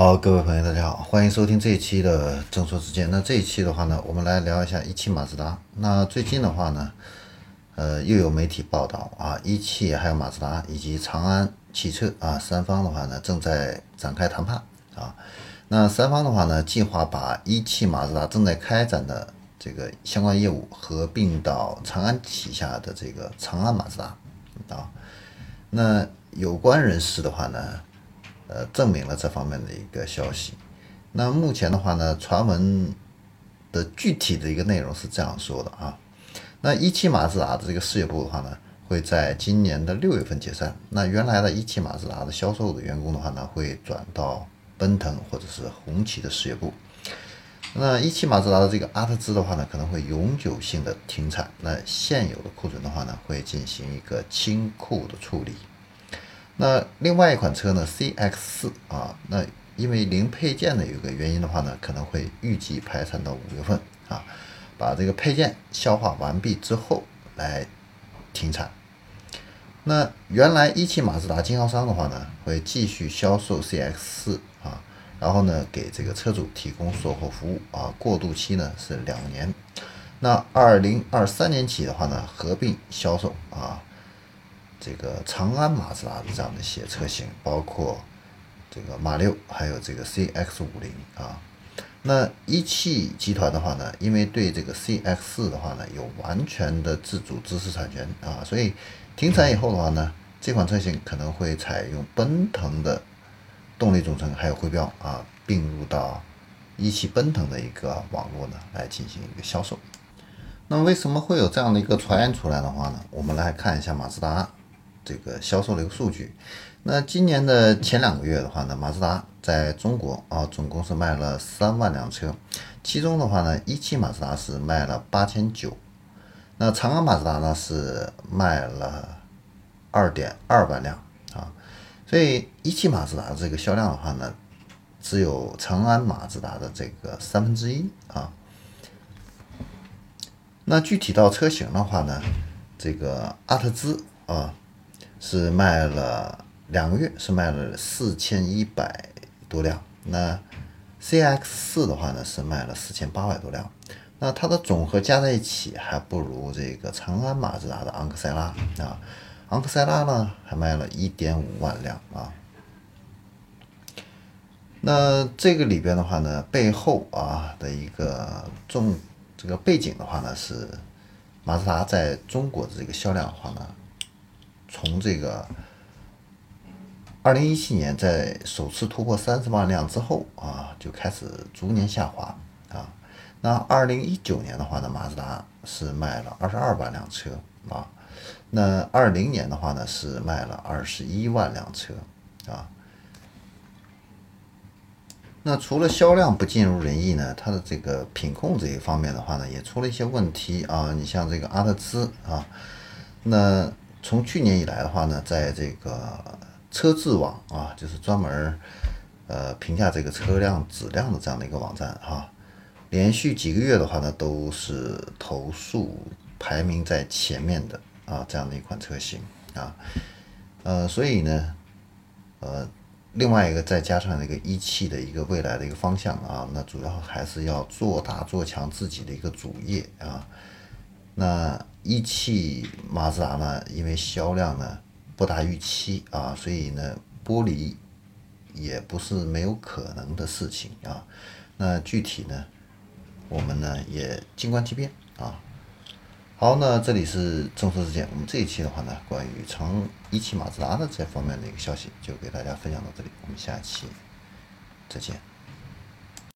好，各位朋友，大家好，欢迎收听这一期的正说之见。那这一期的话呢，我们来聊一下一汽马自达。那最近的话呢，呃，又有媒体报道啊，一汽还有马自达以及长安汽车啊三方的话呢，正在展开谈判啊。那三方的话呢，计划把一汽马自达正在开展的这个相关业务合并到长安旗下的这个长安马自达啊。那有关人士的话呢？呃，证明了这方面的一个消息。那目前的话呢，传闻的具体的一个内容是这样说的啊。那一汽马自达的这个事业部的话呢，会在今年的六月份解散。那原来的一汽马自达的销售的员工的话呢，会转到奔腾或者是红旗的事业部。那一汽马自达的这个阿特兹的话呢，可能会永久性的停产。那现有的库存的话呢，会进行一个清库的处理。那另外一款车呢，CX 四啊，那因为零配件的有一个原因的话呢，可能会预计排产到五月份啊，把这个配件消化完毕之后来停产。那原来一汽马自达经销商的话呢，会继续销售 CX 四啊，然后呢给这个车主提供售后服务啊，过渡期呢是两年。那二零二三年起的话呢，合并销售啊。这个长安马自达的这样的一些车型，包括这个马六，还有这个 CX 五零啊。那一汽集团的话呢，因为对这个 CX 四的话呢有完全的自主知识产权啊，所以停产以后的话呢，这款车型可能会采用奔腾的动力总成还有徽标啊，并入到一汽奔腾的一个网络呢来进行一个销售。那么为什么会有这样的一个传言出来的话呢？我们来看一下马自达。这个销售的一个数据，那今年的前两个月的话呢，马自达在中国啊，总共是卖了三万辆车，其中的话呢，一汽马自达是卖了八千九，那长安马自达呢是卖了二点二万辆啊，所以一汽马自达这个销量的话呢，只有长安马自达的这个三分之一啊。那具体到车型的话呢，这个阿特兹啊。是卖了两个月，是卖了四千一百多辆。那 CX 四的话呢，是卖了四千八百多辆。那它的总和加在一起，还不如这个长安马自达的昂克赛拉啊。昂克赛拉呢，还卖了一点五万辆啊。那这个里边的话呢，背后啊的一个重这个背景的话呢，是马自达在中国的这个销量的话呢。从这个二零一七年在首次突破三十万辆之后啊，就开始逐年下滑啊。那二零一九年的话呢，马自达是卖了二十二万辆车啊。那二零年的话呢，是卖了二十一万辆车啊。那除了销量不尽如人意呢，它的这个品控这一方面的话呢，也出了一些问题啊。你像这个阿特兹啊，那。从去年以来的话呢，在这个车质网啊，就是专门呃评价这个车辆质量的这样的一个网站哈，连续几个月的话呢，都是投诉排名在前面的啊这样的一款车型啊，呃，所以呢，呃，另外一个再加上那个一汽的一个未来的一个方向啊，那主要还是要做大做强自己的一个主业啊。那一汽马自达呢，因为销量呢不达预期啊，所以呢剥离也不是没有可能的事情啊。那具体呢，我们呢也静观其变啊。好，那这里是正说之见，我们这一期的话呢，关于长一汽马自达的这方面的一个消息，就给大家分享到这里，我们下期再见。